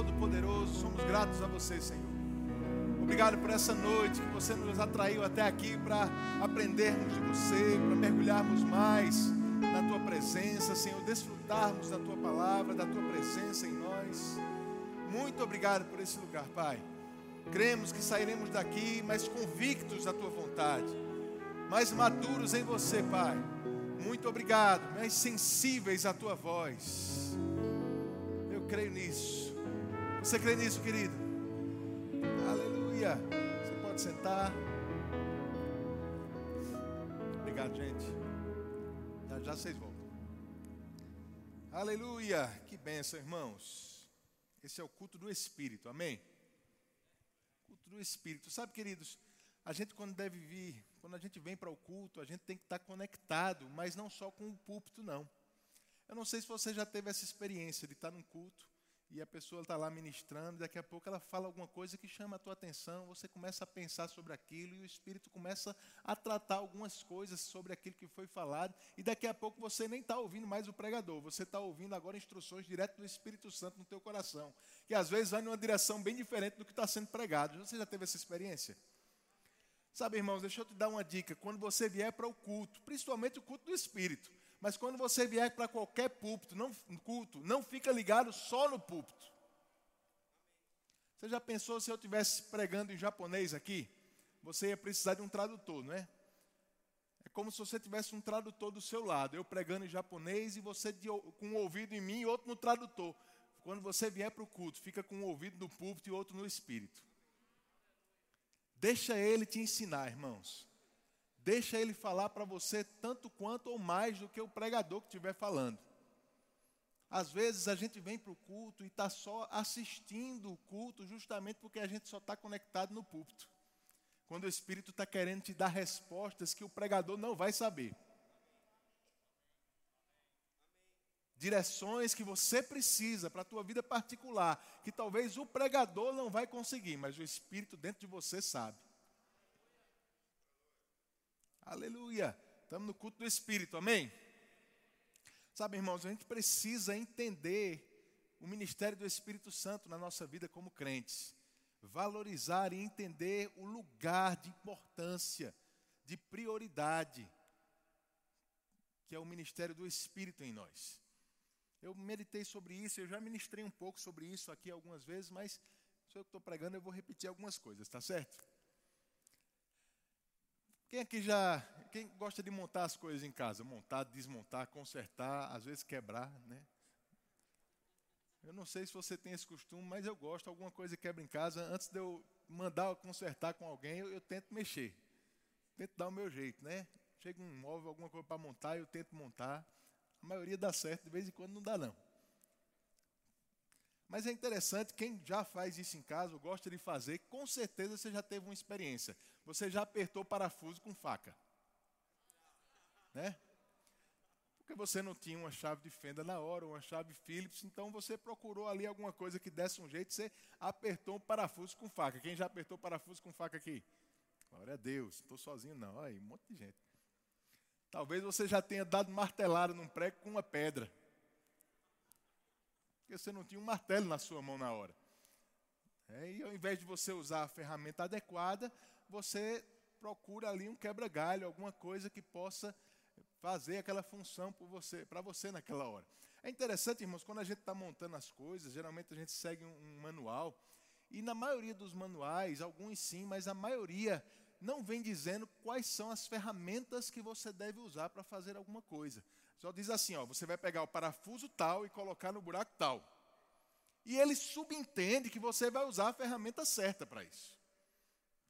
Todo-Poderoso, somos gratos a você, Senhor. Obrigado por essa noite que você nos atraiu até aqui para aprendermos de você, para mergulharmos mais na tua presença, Senhor, desfrutarmos da tua palavra, da tua presença em nós. Muito obrigado por esse lugar, Pai. Cremos que sairemos daqui mais convictos da tua vontade, mais maduros em você, Pai. Muito obrigado, mais sensíveis à tua voz. Eu creio nisso. Você crê nisso, querido? Aleluia. Você pode sentar. Obrigado, gente. Já já vocês voltam. Aleluia. Que benção, irmãos. Esse é o culto do Espírito. Amém? Culto do Espírito. Sabe, queridos, a gente quando deve vir, quando a gente vem para o culto, a gente tem que estar conectado, mas não só com o púlpito, não. Eu não sei se você já teve essa experiência de estar num culto e a pessoa está lá ministrando, e daqui a pouco ela fala alguma coisa que chama a tua atenção, você começa a pensar sobre aquilo e o Espírito começa a tratar algumas coisas sobre aquilo que foi falado, e daqui a pouco você nem está ouvindo mais o pregador, você está ouvindo agora instruções direto do Espírito Santo no teu coração, que às vezes vai numa direção bem diferente do que está sendo pregado. Você já teve essa experiência? Sabe, irmãos, deixa eu te dar uma dica. Quando você vier para o culto, principalmente o culto do Espírito, mas quando você vier para qualquer púlpito, não, culto, não fica ligado só no púlpito. Você já pensou se eu estivesse pregando em japonês aqui? Você ia precisar de um tradutor, não é? É como se você tivesse um tradutor do seu lado, eu pregando em japonês e você de, com um ouvido em mim e outro no tradutor. Quando você vier para o culto, fica com um ouvido no púlpito e outro no espírito. Deixa ele te ensinar, irmãos. Deixa ele falar para você tanto quanto ou mais do que o pregador que estiver falando. Às vezes a gente vem para o culto e está só assistindo o culto, justamente porque a gente só está conectado no púlpito. Quando o Espírito está querendo te dar respostas que o pregador não vai saber. Direções que você precisa para a tua vida particular, que talvez o pregador não vai conseguir, mas o Espírito dentro de você sabe. Aleluia. Estamos no culto do Espírito, amém? Sabe, irmãos, a gente precisa entender o ministério do Espírito Santo na nossa vida como crentes. Valorizar e entender o lugar de importância, de prioridade, que é o ministério do Espírito em nós. Eu meditei sobre isso, eu já ministrei um pouco sobre isso aqui algumas vezes, mas se eu estou pregando, eu vou repetir algumas coisas, tá certo? Quem aqui já, quem gosta de montar as coisas em casa? Montar, desmontar, consertar, às vezes quebrar, né? Eu não sei se você tem esse costume, mas eu gosto. Alguma coisa quebra em casa, antes de eu mandar consertar com alguém, eu, eu tento mexer. Tento dar o meu jeito, né? Chega um móvel, alguma coisa para montar, eu tento montar. A maioria dá certo, de vez em quando não dá não. Mas é interessante, quem já faz isso em casa, ou gosta de fazer, com certeza você já teve uma experiência. Você já apertou parafuso com faca. Né? Porque você não tinha uma chave de fenda na hora, uma chave Phillips, então você procurou ali alguma coisa que desse um jeito, você apertou um parafuso com faca. Quem já apertou parafuso com faca aqui? Glória a Deus, não estou sozinho não. Olha aí, um monte de gente. Talvez você já tenha dado martelada num prego com uma pedra porque você não tinha um martelo na sua mão na hora. É, e ao invés de você usar a ferramenta adequada, você procura ali um quebra-galho, alguma coisa que possa fazer aquela função para você, você naquela hora. É interessante, irmãos, quando a gente está montando as coisas, geralmente a gente segue um, um manual, e na maioria dos manuais, alguns sim, mas a maioria não vem dizendo quais são as ferramentas que você deve usar para fazer alguma coisa. Só diz assim, ó, você vai pegar o parafuso tal e colocar no buraco tal. E ele subentende que você vai usar a ferramenta certa para isso.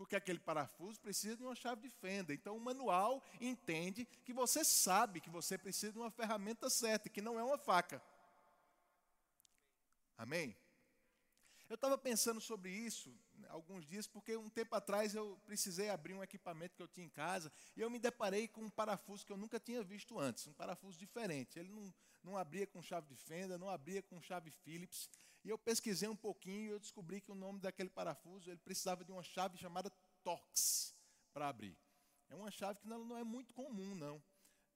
Porque aquele parafuso precisa de uma chave de fenda. Então o manual entende que você sabe que você precisa de uma ferramenta certa, que não é uma faca. Amém? Eu estava pensando sobre isso alguns dias, porque um tempo atrás eu precisei abrir um equipamento que eu tinha em casa e eu me deparei com um parafuso que eu nunca tinha visto antes, um parafuso diferente. Ele não, não abria com chave de fenda, não abria com chave Phillips. E eu pesquisei um pouquinho e eu descobri que o nome daquele parafuso ele precisava de uma chave chamada Torx para abrir. É uma chave que não, não é muito comum, não.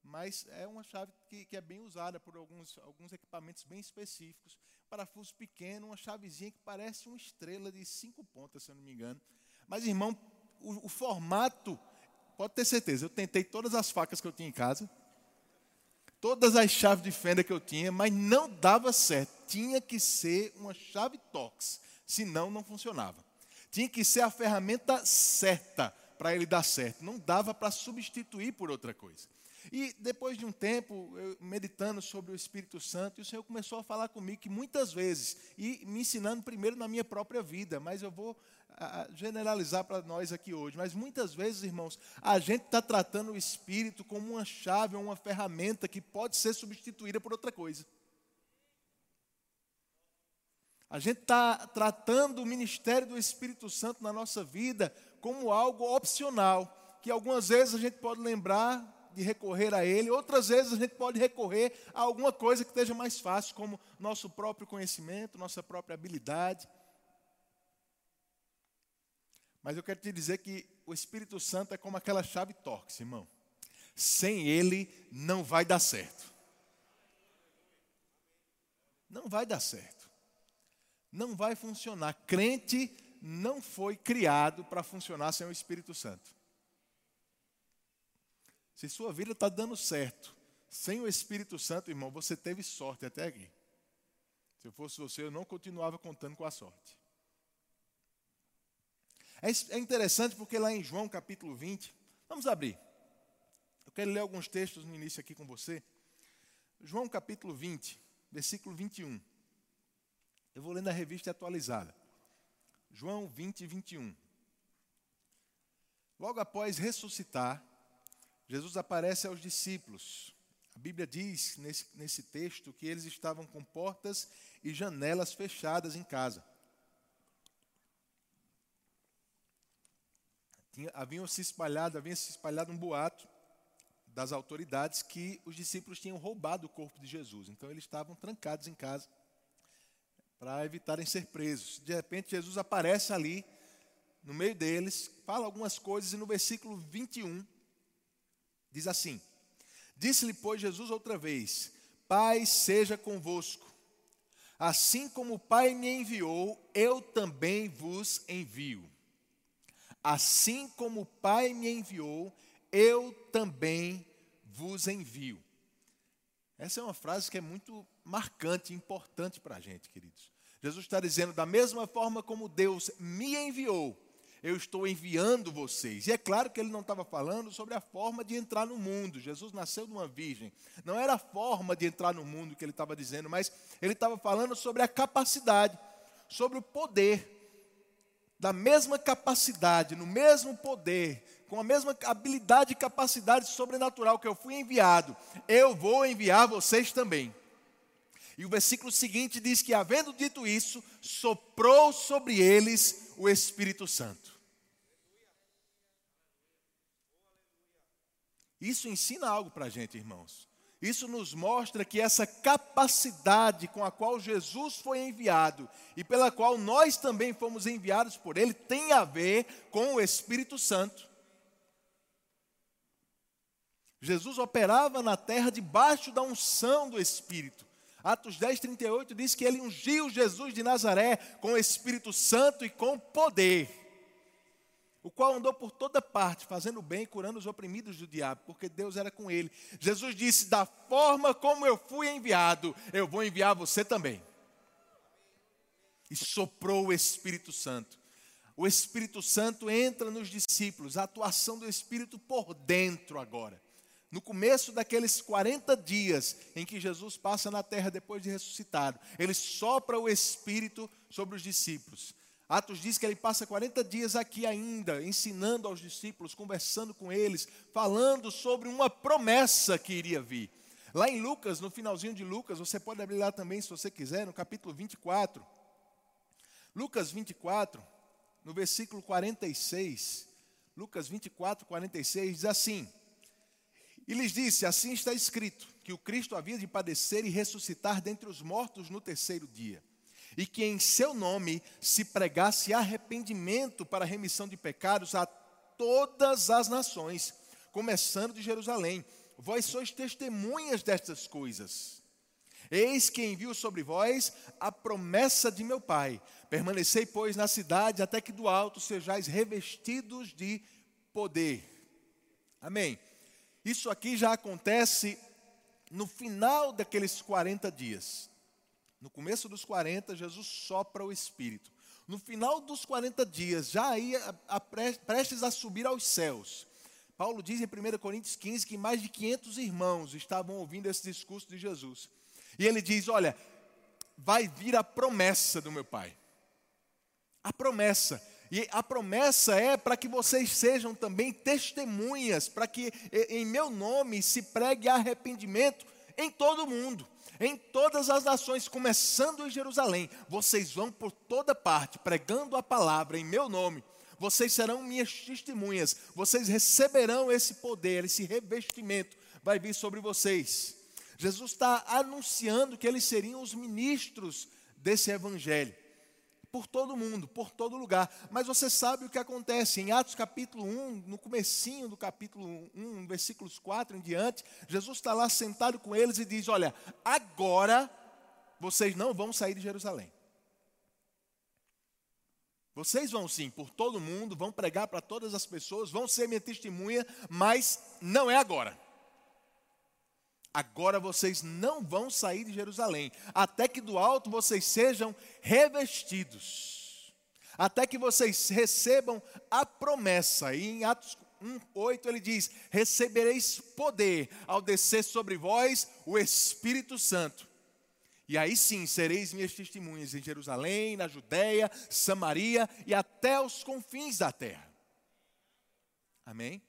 mas é uma chave que, que é bem usada por alguns, alguns equipamentos bem específicos. Parafuso pequeno, uma chavezinha que parece uma estrela de cinco pontas, se eu não me engano. Mas, irmão, o, o formato, pode ter certeza, eu tentei todas as facas que eu tinha em casa, todas as chaves de fenda que eu tinha, mas não dava certo. Tinha que ser uma chave Tox, senão não funcionava. Tinha que ser a ferramenta certa para ele dar certo. Não dava para substituir por outra coisa. E depois de um tempo, eu, meditando sobre o Espírito Santo, o Senhor começou a falar comigo que muitas vezes, e me ensinando primeiro na minha própria vida, mas eu vou generalizar para nós aqui hoje, mas muitas vezes, irmãos, a gente está tratando o Espírito como uma chave, uma ferramenta que pode ser substituída por outra coisa. A gente está tratando o ministério do Espírito Santo na nossa vida como algo opcional, que algumas vezes a gente pode lembrar de recorrer a Ele, outras vezes a gente pode recorrer a alguma coisa que esteja mais fácil, como nosso próprio conhecimento, nossa própria habilidade. Mas eu quero te dizer que o Espírito Santo é como aquela chave torque, irmão. Sem ele não vai dar certo. Não vai dar certo. Não vai funcionar. Crente não foi criado para funcionar sem o Espírito Santo. Se sua vida está dando certo, sem o Espírito Santo, irmão, você teve sorte até aqui. Se eu fosse você, eu não continuava contando com a sorte. É, é interessante porque lá em João capítulo 20, vamos abrir. Eu quero ler alguns textos no início aqui com você. João capítulo 20, versículo 21. Eu vou ler na revista atualizada. João 20, 21. Logo após ressuscitar, Jesus aparece aos discípulos. A Bíblia diz nesse, nesse texto que eles estavam com portas e janelas fechadas em casa. Tinha, haviam se espalhado, havia se espalhado um boato das autoridades que os discípulos tinham roubado o corpo de Jesus. Então eles estavam trancados em casa para evitarem ser presos. De repente Jesus aparece ali no meio deles, fala algumas coisas e no versículo 21 Diz assim: Disse-lhe, pois, Jesus outra vez: Pai seja convosco. Assim como o Pai me enviou, eu também vos envio. Assim como o Pai me enviou, eu também vos envio. Essa é uma frase que é muito marcante, importante para a gente, queridos. Jesus está dizendo: da mesma forma como Deus me enviou, eu estou enviando vocês. E é claro que ele não estava falando sobre a forma de entrar no mundo. Jesus nasceu de uma virgem. Não era a forma de entrar no mundo que ele estava dizendo, mas ele estava falando sobre a capacidade, sobre o poder. Da mesma capacidade, no mesmo poder, com a mesma habilidade e capacidade sobrenatural que eu fui enviado, eu vou enviar vocês também. E o versículo seguinte diz que, havendo dito isso, soprou sobre eles o Espírito Santo. Isso ensina algo para a gente, irmãos. Isso nos mostra que essa capacidade com a qual Jesus foi enviado e pela qual nós também fomos enviados por Ele tem a ver com o Espírito Santo. Jesus operava na terra debaixo da unção do Espírito. Atos 10, 38 diz que ele ungiu Jesus de Nazaré com o Espírito Santo e com poder o qual andou por toda parte, fazendo bem e curando os oprimidos do diabo, porque Deus era com ele. Jesus disse: Da forma como eu fui enviado, eu vou enviar você também. E soprou o Espírito Santo. O Espírito Santo entra nos discípulos, a atuação do Espírito por dentro agora. No começo daqueles 40 dias em que Jesus passa na terra depois de ressuscitado, ele sopra o Espírito sobre os discípulos. Atos diz que ele passa 40 dias aqui ainda, ensinando aos discípulos, conversando com eles, falando sobre uma promessa que iria vir. Lá em Lucas, no finalzinho de Lucas, você pode abrir lá também se você quiser, no capítulo 24. Lucas 24, no versículo 46. Lucas 24, 46 diz assim: E lhes disse: Assim está escrito, que o Cristo havia de padecer e ressuscitar dentre os mortos no terceiro dia e que em seu nome se pregasse arrependimento para remissão de pecados a todas as nações, começando de Jerusalém. vós sois testemunhas destas coisas. Eis que envio sobre vós a promessa de meu Pai. Permanecei, pois, na cidade, até que do alto sejais revestidos de poder. Amém. Isso aqui já acontece no final daqueles 40 dias. No começo dos 40, Jesus sopra o Espírito. No final dos 40 dias, já aí a, a, prestes a subir aos céus. Paulo diz em 1 Coríntios 15 que mais de 500 irmãos estavam ouvindo esse discurso de Jesus. E ele diz: Olha, vai vir a promessa do meu Pai. A promessa. E a promessa é para que vocês sejam também testemunhas, para que em meu nome se pregue arrependimento em todo o mundo, em todas as nações, começando em Jerusalém. Vocês vão por toda parte pregando a palavra em meu nome. Vocês serão minhas testemunhas. Vocês receberão esse poder, esse revestimento vai vir sobre vocês. Jesus está anunciando que eles seriam os ministros desse evangelho. Por todo mundo, por todo lugar. Mas você sabe o que acontece em Atos capítulo 1, no comecinho do capítulo 1, versículos 4 em diante, Jesus está lá sentado com eles e diz: Olha, agora vocês não vão sair de Jerusalém. Vocês vão sim, por todo mundo, vão pregar para todas as pessoas, vão ser minha testemunha, mas não é agora. Agora vocês não vão sair de Jerusalém, até que do alto vocês sejam revestidos, até que vocês recebam a promessa. E em Atos 1:8 ele diz: Recebereis poder ao descer sobre vós o Espírito Santo. E aí sim sereis minhas testemunhas em Jerusalém, na Judéia, Samaria e até os confins da terra. Amém?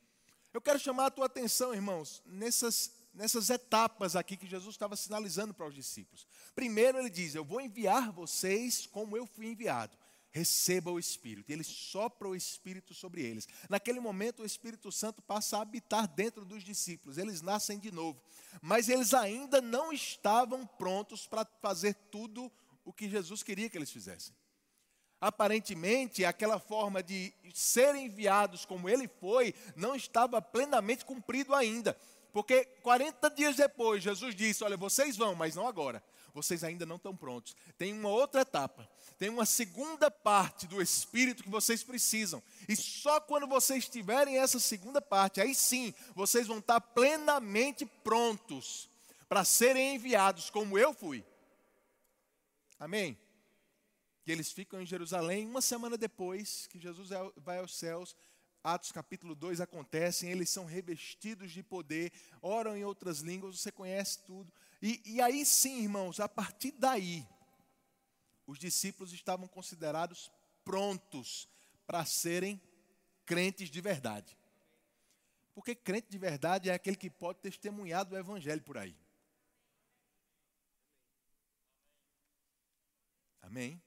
Eu quero chamar a tua atenção, irmãos, nessas nessas etapas aqui que Jesus estava sinalizando para os discípulos. Primeiro ele diz: Eu vou enviar vocês como eu fui enviado. Receba o Espírito. E ele sopra o Espírito sobre eles. Naquele momento, o Espírito Santo passa a habitar dentro dos discípulos. Eles nascem de novo. Mas eles ainda não estavam prontos para fazer tudo o que Jesus queria que eles fizessem. Aparentemente, aquela forma de serem enviados como ele foi, não estava plenamente cumprido ainda. Porque 40 dias depois, Jesus disse: Olha, vocês vão, mas não agora. Vocês ainda não estão prontos. Tem uma outra etapa. Tem uma segunda parte do Espírito que vocês precisam. E só quando vocês tiverem essa segunda parte, aí sim, vocês vão estar plenamente prontos para serem enviados como eu fui. Amém? E eles ficam em Jerusalém uma semana depois que Jesus é vai aos céus. Atos capítulo 2 acontecem, eles são revestidos de poder, oram em outras línguas, você conhece tudo. E, e aí sim, irmãos, a partir daí, os discípulos estavam considerados prontos para serem crentes de verdade. Porque crente de verdade é aquele que pode testemunhar do evangelho por aí. Amém?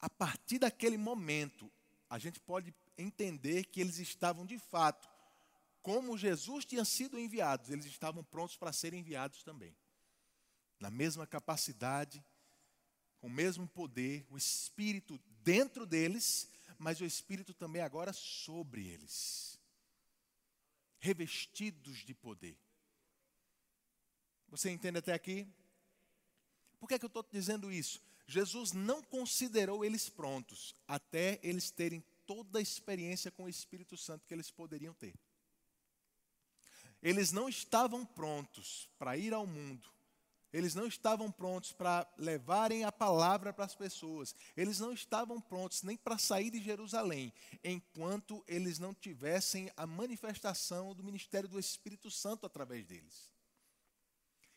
A partir daquele momento, a gente pode entender que eles estavam de fato, como Jesus tinha sido enviado, eles estavam prontos para serem enviados também. Na mesma capacidade, com o mesmo poder, o Espírito dentro deles, mas o Espírito também agora sobre eles. Revestidos de poder. Você entende até aqui? Por que, é que eu estou dizendo isso? Jesus não considerou eles prontos até eles terem toda a experiência com o Espírito Santo que eles poderiam ter. Eles não estavam prontos para ir ao mundo. Eles não estavam prontos para levarem a palavra para as pessoas. Eles não estavam prontos nem para sair de Jerusalém, enquanto eles não tivessem a manifestação do ministério do Espírito Santo através deles.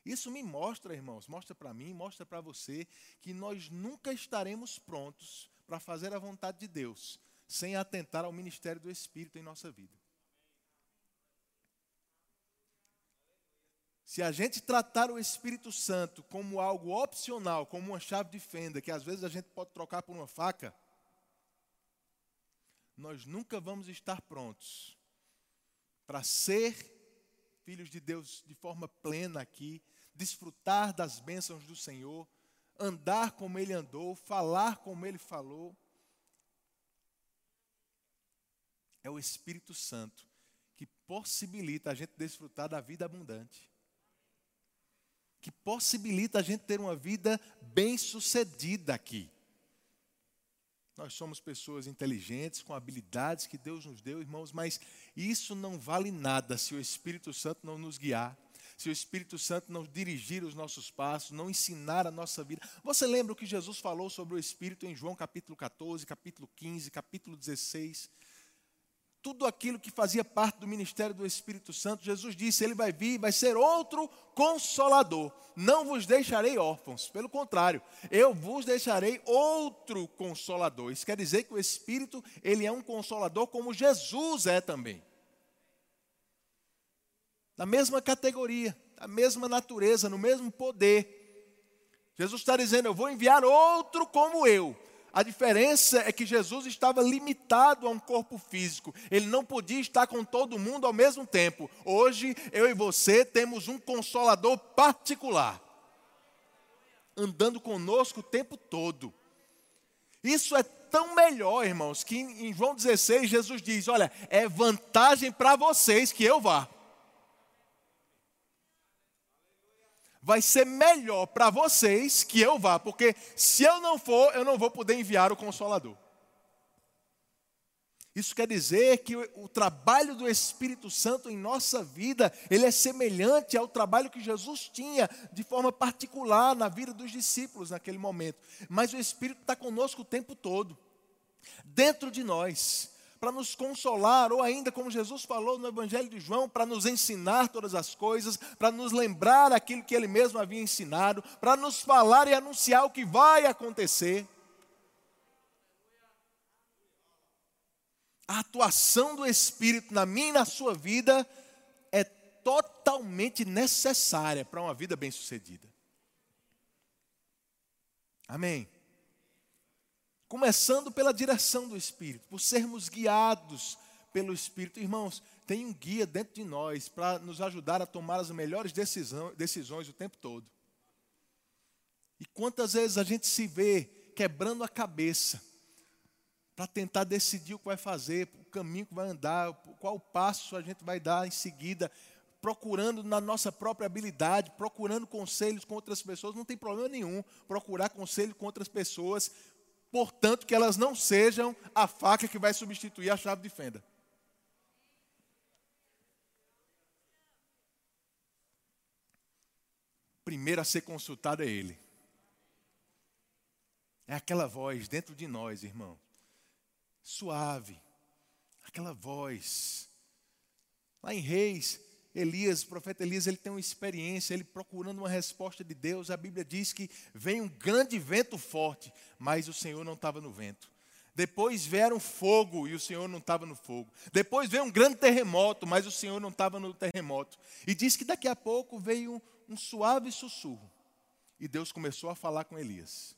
Isso me mostra, irmãos, mostra para mim, mostra para você, que nós nunca estaremos prontos para fazer a vontade de Deus, sem atentar ao ministério do Espírito em nossa vida. Se a gente tratar o Espírito Santo como algo opcional, como uma chave de fenda, que às vezes a gente pode trocar por uma faca, nós nunca vamos estar prontos para ser filhos de Deus de forma plena aqui, desfrutar das bênçãos do Senhor, andar como Ele andou, falar como Ele falou. É o Espírito Santo que possibilita a gente desfrutar da vida abundante. Que possibilita a gente ter uma vida bem-sucedida aqui. Nós somos pessoas inteligentes, com habilidades que Deus nos deu, irmãos, mas isso não vale nada se o Espírito Santo não nos guiar, se o Espírito Santo não dirigir os nossos passos, não ensinar a nossa vida. Você lembra o que Jesus falou sobre o Espírito em João capítulo 14, capítulo 15, capítulo 16? tudo aquilo que fazia parte do ministério do Espírito Santo, Jesus disse: Ele vai vir, vai ser outro consolador. Não vos deixarei órfãos, pelo contrário, eu vos deixarei outro consolador. Isso quer dizer que o Espírito, ele é um consolador como Jesus é também. Na mesma categoria, na mesma natureza, no mesmo poder. Jesus está dizendo: Eu vou enviar outro como eu, a diferença é que Jesus estava limitado a um corpo físico. Ele não podia estar com todo mundo ao mesmo tempo. Hoje, eu e você temos um consolador particular, andando conosco o tempo todo. Isso é tão melhor, irmãos, que em João 16 Jesus diz: Olha, é vantagem para vocês que eu vá. Vai ser melhor para vocês que eu vá, porque se eu não for, eu não vou poder enviar o Consolador. Isso quer dizer que o trabalho do Espírito Santo em nossa vida, ele é semelhante ao trabalho que Jesus tinha de forma particular na vida dos discípulos naquele momento. Mas o Espírito está conosco o tempo todo, dentro de nós para nos consolar, ou ainda, como Jesus falou no Evangelho de João, para nos ensinar todas as coisas, para nos lembrar aquilo que ele mesmo havia ensinado, para nos falar e anunciar o que vai acontecer. A atuação do Espírito na minha e na sua vida é totalmente necessária para uma vida bem-sucedida. Amém. Começando pela direção do Espírito, por sermos guiados pelo Espírito. Irmãos, tem um guia dentro de nós para nos ajudar a tomar as melhores decisão, decisões o tempo todo. E quantas vezes a gente se vê quebrando a cabeça para tentar decidir o que vai fazer, o caminho que vai andar, qual passo a gente vai dar em seguida, procurando na nossa própria habilidade, procurando conselhos com outras pessoas, não tem problema nenhum procurar conselho com outras pessoas, portanto, que elas não sejam a faca que vai substituir a chave de fenda. Primeiro a ser consultado é Ele. É aquela voz dentro de nós, irmão. Suave. Aquela voz. Lá em Reis, Elias, o profeta Elias, ele tem uma experiência, ele procurando uma resposta de Deus. A Bíblia diz que vem um grande vento forte, mas o Senhor não estava no vento. Depois vieram fogo e o Senhor não estava no fogo. Depois veio um grande terremoto, mas o Senhor não estava no terremoto. E diz que daqui a pouco veio um, um suave sussurro. E Deus começou a falar com Elias.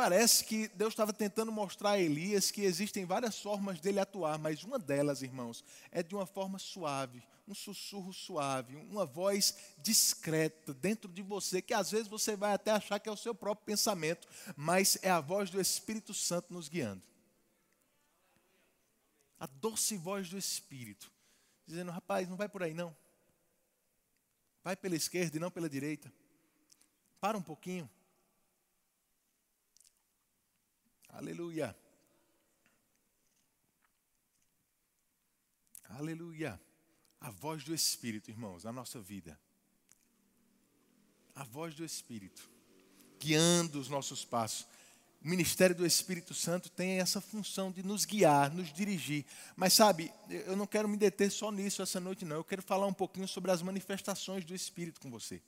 Parece que Deus estava tentando mostrar a Elias que existem várias formas dele atuar, mas uma delas, irmãos, é de uma forma suave, um sussurro suave, uma voz discreta dentro de você, que às vezes você vai até achar que é o seu próprio pensamento, mas é a voz do Espírito Santo nos guiando. A doce voz do Espírito, dizendo: rapaz, não vai por aí não. Vai pela esquerda e não pela direita. Para um pouquinho. Aleluia. Aleluia. A voz do Espírito, irmãos, na nossa vida. A voz do Espírito, guiando os nossos passos. O ministério do Espírito Santo tem essa função de nos guiar, nos dirigir. Mas sabe, eu não quero me deter só nisso essa noite, não. Eu quero falar um pouquinho sobre as manifestações do Espírito com você.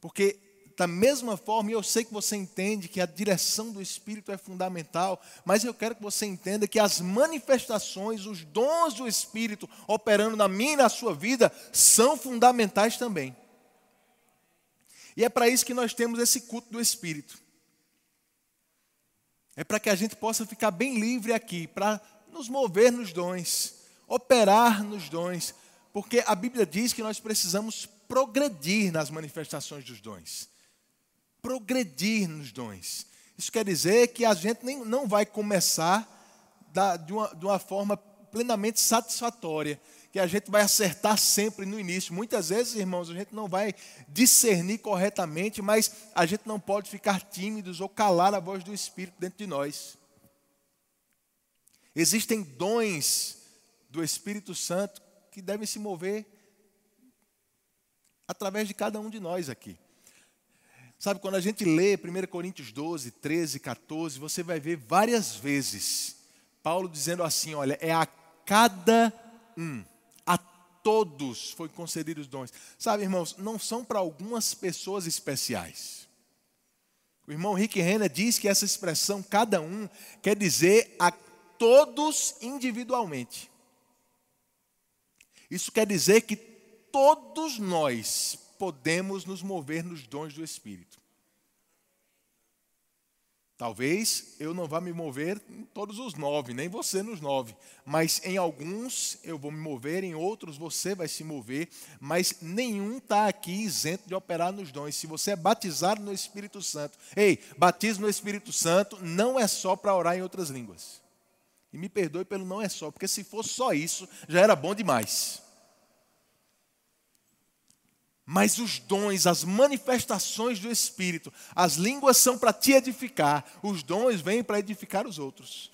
Porque da mesma forma, eu sei que você entende que a direção do Espírito é fundamental, mas eu quero que você entenda que as manifestações, os dons do Espírito operando na minha e na sua vida são fundamentais também. E é para isso que nós temos esse culto do Espírito. É para que a gente possa ficar bem livre aqui, para nos mover nos dons, operar nos dons, porque a Bíblia diz que nós precisamos progredir nas manifestações dos dons progredir nos dons. Isso quer dizer que a gente nem, não vai começar da, de, uma, de uma forma plenamente satisfatória, que a gente vai acertar sempre no início. Muitas vezes, irmãos, a gente não vai discernir corretamente, mas a gente não pode ficar tímidos ou calar a voz do Espírito dentro de nós. Existem dons do Espírito Santo que devem se mover através de cada um de nós aqui. Sabe, quando a gente lê 1 Coríntios 12, 13, 14, você vai ver várias vezes Paulo dizendo assim: olha, é a cada um, a todos foi concedido os dons. Sabe, irmãos, não são para algumas pessoas especiais. O irmão Rick Renner diz que essa expressão cada um quer dizer a todos individualmente. Isso quer dizer que todos nós podemos nos mover nos dons do Espírito. Talvez eu não vá me mover em todos os nove, nem você nos nove, mas em alguns eu vou me mover, em outros você vai se mover, mas nenhum está aqui isento de operar nos dons. Se você é batizado no Espírito Santo, ei, batismo no Espírito Santo não é só para orar em outras línguas. E me perdoe pelo não é só, porque se fosse só isso, já era bom demais. Mas os dons, as manifestações do Espírito, as línguas são para te edificar, os dons vêm para edificar os outros.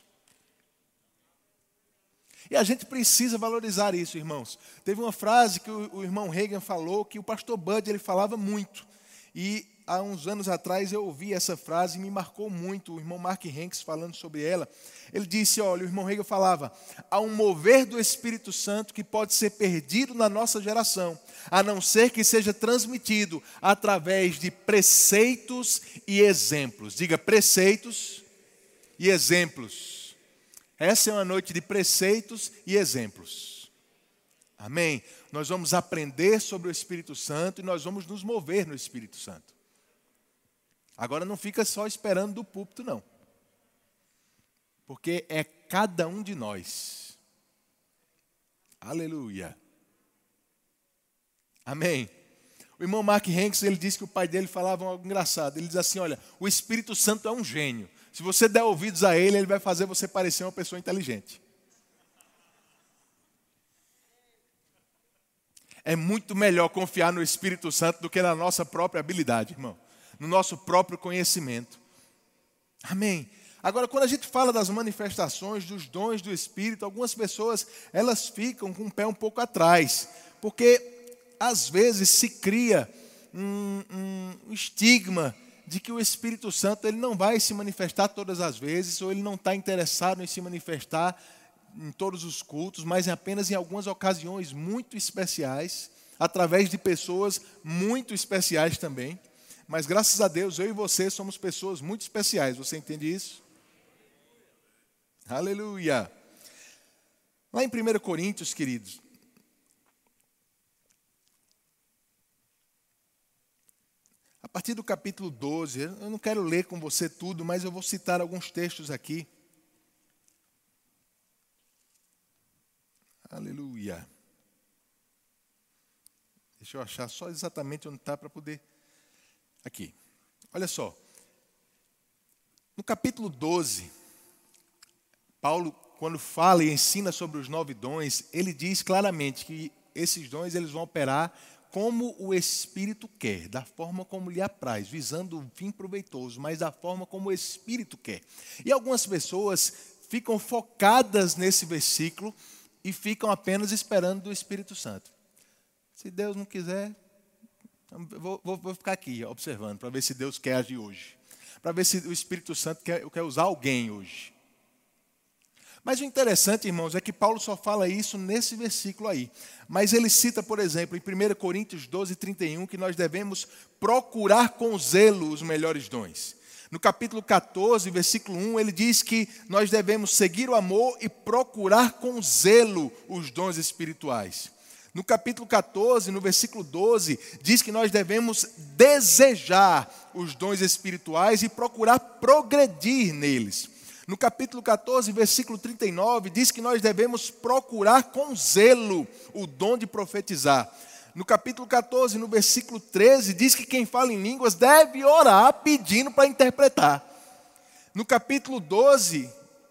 E a gente precisa valorizar isso, irmãos. Teve uma frase que o, o irmão Reagan falou, que o pastor Bud ele falava muito. E há uns anos atrás eu ouvi essa frase e me marcou muito. O irmão Mark Hanks falando sobre ela. Ele disse: Olha, o irmão Hegel falava, há um mover do Espírito Santo que pode ser perdido na nossa geração, a não ser que seja transmitido através de preceitos e exemplos. Diga preceitos e exemplos. Essa é uma noite de preceitos e exemplos. Amém? Nós vamos aprender sobre o Espírito Santo e nós vamos nos mover no Espírito Santo. Agora não fica só esperando do púlpito, não. Porque é cada um de nós. Aleluia. Amém. O irmão Mark Hanks, ele disse que o pai dele falava algo engraçado. Ele diz assim: Olha, o Espírito Santo é um gênio. Se você der ouvidos a ele, ele vai fazer você parecer uma pessoa inteligente. É muito melhor confiar no Espírito Santo do que na nossa própria habilidade, irmão no nosso próprio conhecimento. Amém. Agora, quando a gente fala das manifestações, dos dons do Espírito, algumas pessoas elas ficam com o pé um pouco atrás, porque às vezes se cria um, um estigma de que o Espírito Santo ele não vai se manifestar todas as vezes, ou ele não está interessado em se manifestar em todos os cultos, mas apenas em algumas ocasiões muito especiais, através de pessoas muito especiais também. Mas graças a Deus, eu e você somos pessoas muito especiais. Você entende isso? Aleluia. Lá em 1 Coríntios, queridos, a partir do capítulo 12, eu não quero ler com você tudo, mas eu vou citar alguns textos aqui. Aleluia. Deixa eu achar só exatamente onde está para poder Aqui. Olha só. No capítulo 12, Paulo, quando fala e ensina sobre os nove dons, ele diz claramente que esses dons eles vão operar como o Espírito quer, da forma como lhe apraz, visando um fim proveitoso, mas da forma como o Espírito quer. E algumas pessoas ficam focadas nesse versículo e ficam apenas esperando do Espírito Santo. Se Deus não quiser, Vou, vou, vou ficar aqui observando para ver se Deus quer agir hoje. Para ver se o Espírito Santo quer, quer usar alguém hoje. Mas o interessante, irmãos, é que Paulo só fala isso nesse versículo aí. Mas ele cita, por exemplo, em 1 Coríntios 12, 31, que nós devemos procurar com zelo os melhores dons. No capítulo 14, versículo 1, ele diz que nós devemos seguir o amor e procurar com zelo os dons espirituais. No capítulo 14, no versículo 12, diz que nós devemos desejar os dons espirituais e procurar progredir neles. No capítulo 14, versículo 39, diz que nós devemos procurar com zelo o dom de profetizar. No capítulo 14, no versículo 13, diz que quem fala em línguas deve orar pedindo para interpretar. No capítulo 12,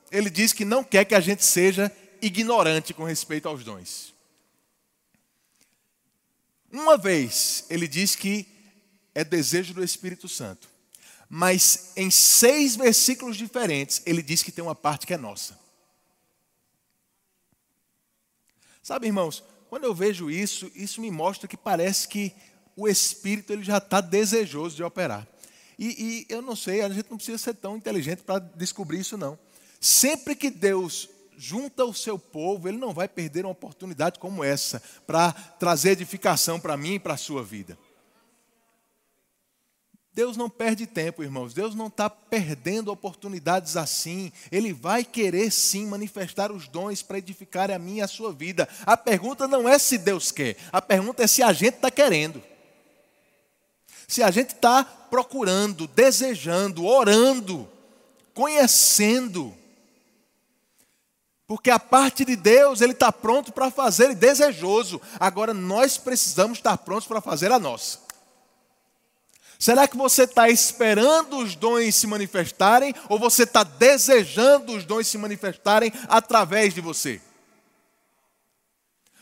ele diz que não quer que a gente seja ignorante com respeito aos dons. Uma vez ele diz que é desejo do Espírito Santo, mas em seis versículos diferentes ele diz que tem uma parte que é nossa. Sabe, irmãos, quando eu vejo isso, isso me mostra que parece que o Espírito ele já está desejoso de operar. E, e eu não sei, a gente não precisa ser tão inteligente para descobrir isso, não. Sempre que Deus junta o seu povo, ele não vai perder uma oportunidade como essa para trazer edificação para mim e para a sua vida. Deus não perde tempo, irmãos. Deus não está perdendo oportunidades assim. Ele vai querer sim manifestar os dons para edificar a minha e a sua vida. A pergunta não é se Deus quer, a pergunta é se a gente está querendo. Se a gente está procurando, desejando, orando, conhecendo. Porque a parte de Deus, Ele está pronto para fazer e desejoso. Agora nós precisamos estar prontos para fazer a nossa. Será que você está esperando os dons se manifestarem ou você está desejando os dons se manifestarem através de você?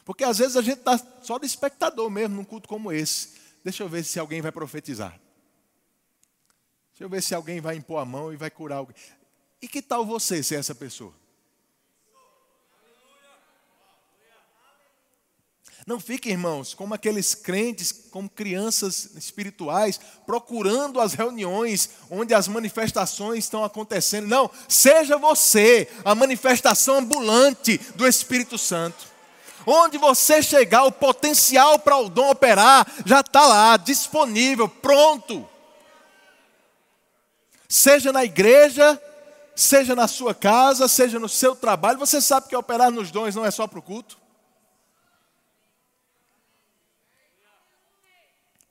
Porque às vezes a gente está só de espectador mesmo num culto como esse. Deixa eu ver se alguém vai profetizar. Deixa eu ver se alguém vai impor a mão e vai curar alguém. E que tal você ser essa pessoa? Não fiquem, irmãos, como aqueles crentes, como crianças espirituais, procurando as reuniões onde as manifestações estão acontecendo. Não, seja você a manifestação ambulante do Espírito Santo. Onde você chegar, o potencial para o dom operar já está lá, disponível, pronto. Seja na igreja, seja na sua casa, seja no seu trabalho, você sabe que operar nos dons não é só para o culto.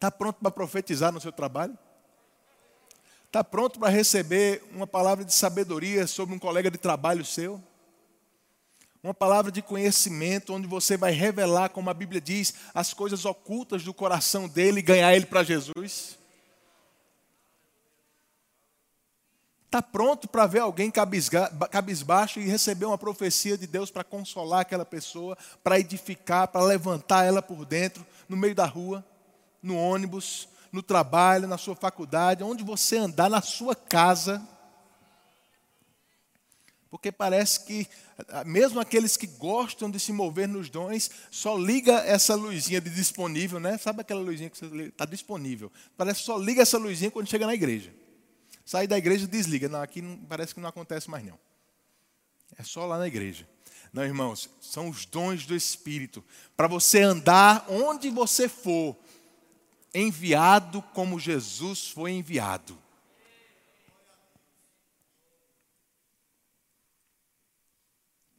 Está pronto para profetizar no seu trabalho? Está pronto para receber uma palavra de sabedoria sobre um colega de trabalho seu? Uma palavra de conhecimento, onde você vai revelar, como a Bíblia diz, as coisas ocultas do coração dele e ganhar ele para Jesus? Está pronto para ver alguém cabisbaixo e receber uma profecia de Deus para consolar aquela pessoa, para edificar, para levantar ela por dentro, no meio da rua? No ônibus, no trabalho, na sua faculdade, onde você andar, na sua casa. Porque parece que, ah, mesmo aqueles que gostam de se mover nos dons, só liga essa luzinha de disponível, né? Sabe aquela luzinha que está disponível? Parece que só liga essa luzinha quando chega na igreja. Sai da igreja desliga. Não, aqui não, parece que não acontece mais não. É só lá na igreja. Não, irmãos, são os dons do Espírito. Para você andar onde você for, enviado como Jesus foi enviado.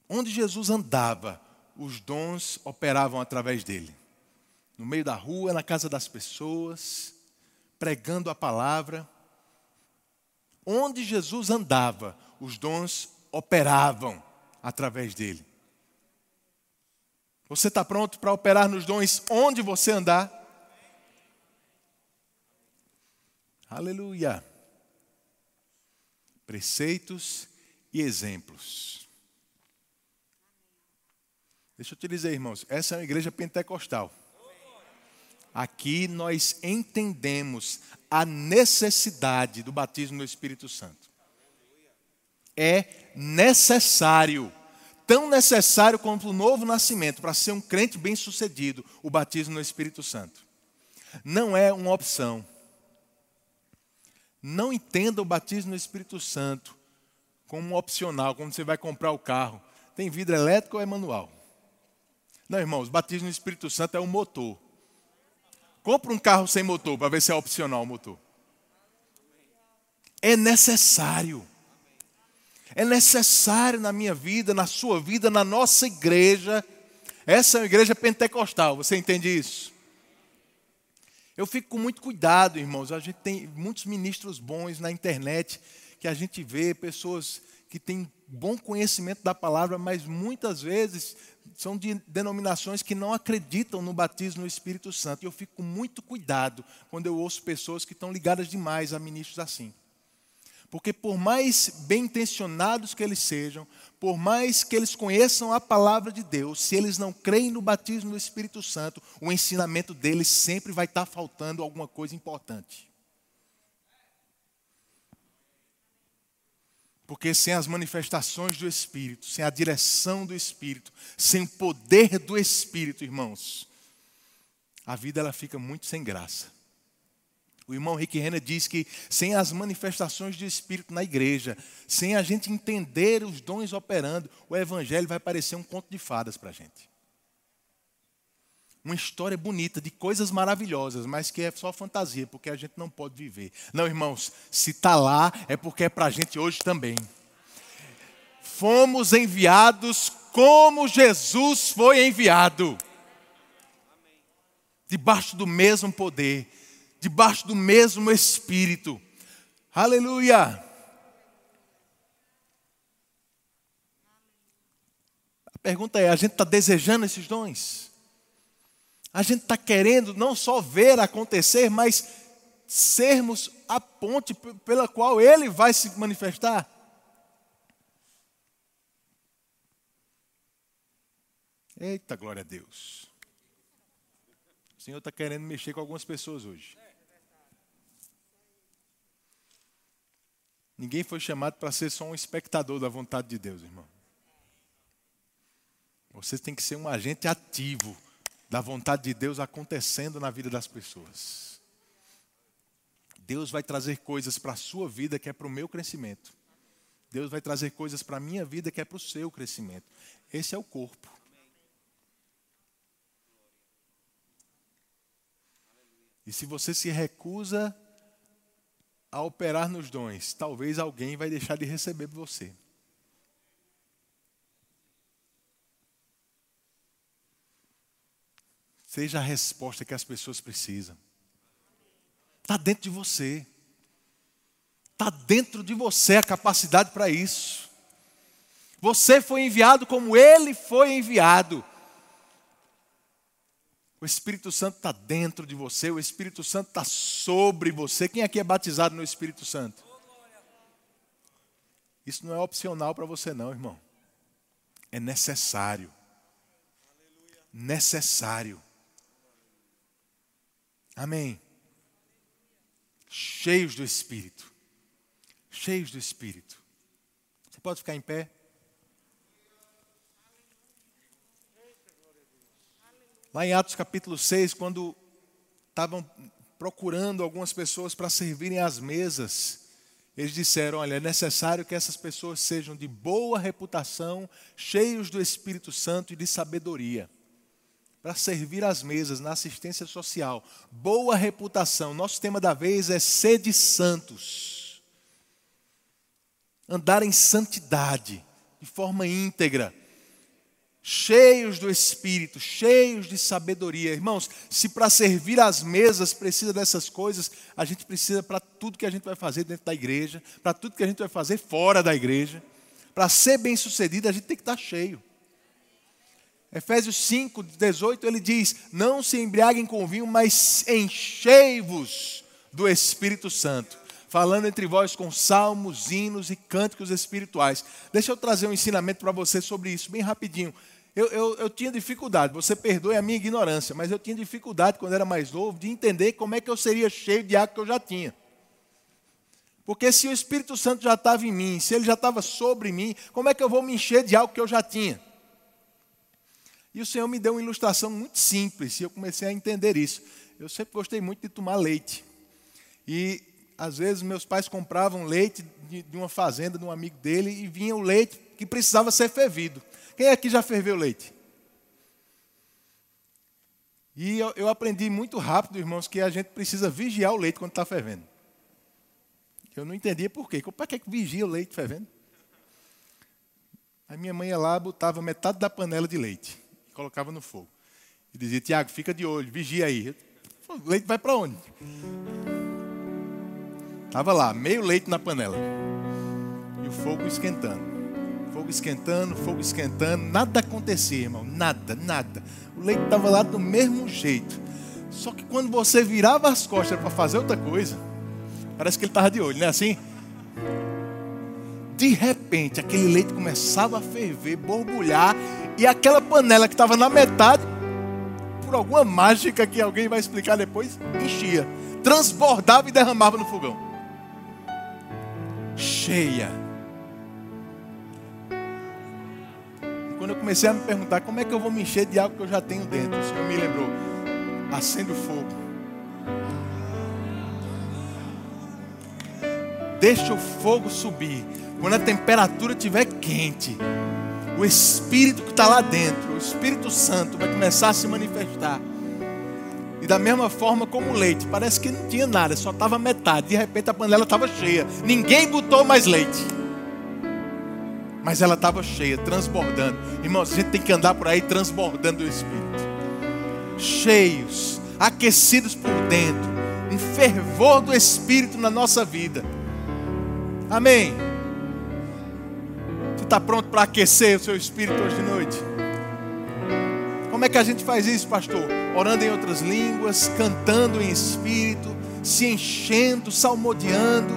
Onde Jesus andava, os dons operavam através dele. No meio da rua, na casa das pessoas, pregando a palavra. Onde Jesus andava, os dons operavam através dele. Você está pronto para operar nos dons onde você andar? Aleluia. Preceitos e exemplos. Deixa eu te dizer, irmãos, essa é uma igreja pentecostal. Aqui nós entendemos a necessidade do batismo no Espírito Santo. É necessário, tão necessário quanto o novo nascimento, para ser um crente bem-sucedido, o batismo no Espírito Santo. Não é uma opção não entenda o batismo no Espírito Santo como opcional, quando você vai comprar o carro. Tem vidro elétrico ou é manual? Não, irmãos, batismo no Espírito Santo é um motor. Compre um carro sem motor para ver se é opcional o motor. É necessário. É necessário na minha vida, na sua vida, na nossa igreja. Essa é uma igreja pentecostal, você entende isso? Eu fico com muito cuidado, irmãos. A gente tem muitos ministros bons na internet que a gente vê, pessoas que têm bom conhecimento da palavra, mas muitas vezes são de denominações que não acreditam no batismo no Espírito Santo. E eu fico com muito cuidado quando eu ouço pessoas que estão ligadas demais a ministros assim. Porque por mais bem intencionados que eles sejam, por mais que eles conheçam a palavra de Deus, se eles não creem no batismo do Espírito Santo, o ensinamento deles sempre vai estar faltando alguma coisa importante. Porque sem as manifestações do Espírito, sem a direção do Espírito, sem o poder do Espírito, irmãos, a vida ela fica muito sem graça. O irmão Rick Renner diz que sem as manifestações do Espírito na igreja, sem a gente entender os dons operando, o Evangelho vai parecer um conto de fadas para a gente. Uma história bonita, de coisas maravilhosas, mas que é só fantasia, porque a gente não pode viver. Não, irmãos, se está lá, é porque é para a gente hoje também. Fomos enviados como Jesus foi enviado debaixo do mesmo poder debaixo do mesmo Espírito. Aleluia! A pergunta é: a gente está desejando esses dons? A gente está querendo não só ver acontecer, mas sermos a ponte pela qual Ele vai se manifestar? Eita, glória a Deus. O Senhor está querendo mexer com algumas pessoas hoje. Ninguém foi chamado para ser só um espectador da vontade de Deus, irmão. Você tem que ser um agente ativo da vontade de Deus acontecendo na vida das pessoas. Deus vai trazer coisas para a sua vida que é para o meu crescimento. Deus vai trazer coisas para a minha vida que é para o seu crescimento. Esse é o corpo. E se você se recusa a operar nos dons, talvez alguém vai deixar de receber você. Seja a resposta que as pessoas precisam. Está dentro de você. Está dentro de você a capacidade para isso. Você foi enviado como ele foi enviado. O Espírito Santo está dentro de você, o Espírito Santo está sobre você. Quem aqui é batizado no Espírito Santo? Isso não é opcional para você, não, irmão. É necessário. Necessário. Amém. Cheios do Espírito. Cheios do Espírito. Você pode ficar em pé? Lá em Atos capítulo 6, quando estavam procurando algumas pessoas para servirem às mesas, eles disseram: Olha, é necessário que essas pessoas sejam de boa reputação, cheios do Espírito Santo e de sabedoria, para servir às mesas, na assistência social. Boa reputação. Nosso tema da vez é sede santos. Andar em santidade, de forma íntegra cheios do Espírito, cheios de sabedoria. Irmãos, se para servir às mesas precisa dessas coisas, a gente precisa para tudo que a gente vai fazer dentro da igreja, para tudo que a gente vai fazer fora da igreja. Para ser bem sucedido, a gente tem que estar cheio. Efésios 5, 18, ele diz: Não se embriaguem com vinho, mas enchei-vos do Espírito Santo falando entre vós com salmos, hinos e cânticos espirituais. Deixa eu trazer um ensinamento para você sobre isso, bem rapidinho. Eu, eu, eu, tinha dificuldade, você perdoe a minha ignorância, mas eu tinha dificuldade quando era mais novo de entender como é que eu seria cheio de água que eu já tinha. Porque se o Espírito Santo já estava em mim, se ele já estava sobre mim, como é que eu vou me encher de algo que eu já tinha? E o Senhor me deu uma ilustração muito simples, e eu comecei a entender isso. Eu sempre gostei muito de tomar leite. E às vezes meus pais compravam leite de, de uma fazenda de um amigo dele e vinha o leite que precisava ser fervido. Quem aqui já ferveu leite? E eu, eu, aprendi muito rápido, irmãos, que a gente precisa vigiar o leite quando está fervendo. Eu não entendia por quê. Para que vigia o leite fervendo? A minha mãe ia lá, botava metade da panela de leite e colocava no fogo. E dizia, Tiago, fica de olho, vigia aí. O leite vai para onde? Estava lá, meio leite na panela. E o fogo esquentando fogo esquentando, fogo esquentando, nada acontecia, irmão, nada, nada. O leite estava lá do mesmo jeito. Só que quando você virava as costas para fazer outra coisa, parece que ele estava de olho, não é assim? De repente, aquele leite começava a ferver, borbulhar, e aquela panela que estava na metade, por alguma mágica que alguém vai explicar depois, enchia, transbordava e derramava no fogão. Cheia. E quando eu comecei a me perguntar como é que eu vou me encher de algo que eu já tenho dentro, o Senhor me lembrou: acende o fogo. Deixa o fogo subir quando a temperatura estiver quente, o Espírito que está lá dentro, o Espírito Santo, vai começar a se manifestar. E da mesma forma como o leite, parece que não tinha nada, só estava metade. De repente a panela estava cheia, ninguém botou mais leite. Mas ela estava cheia, transbordando. Irmãos, a gente tem que andar por aí transbordando o Espírito. Cheios, aquecidos por dentro, um fervor do Espírito na nossa vida. Amém está pronto para aquecer o seu espírito hoje de noite? Como é que a gente faz isso, pastor? Orando em outras línguas, cantando em espírito, se enchendo, salmodiando,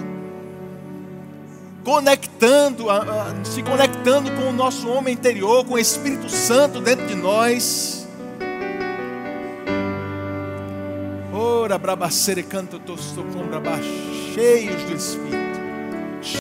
conectando, se conectando com o nosso homem interior, com o Espírito Santo dentro de nós. Ora, brabacere canto tosto com cheios do Espírito.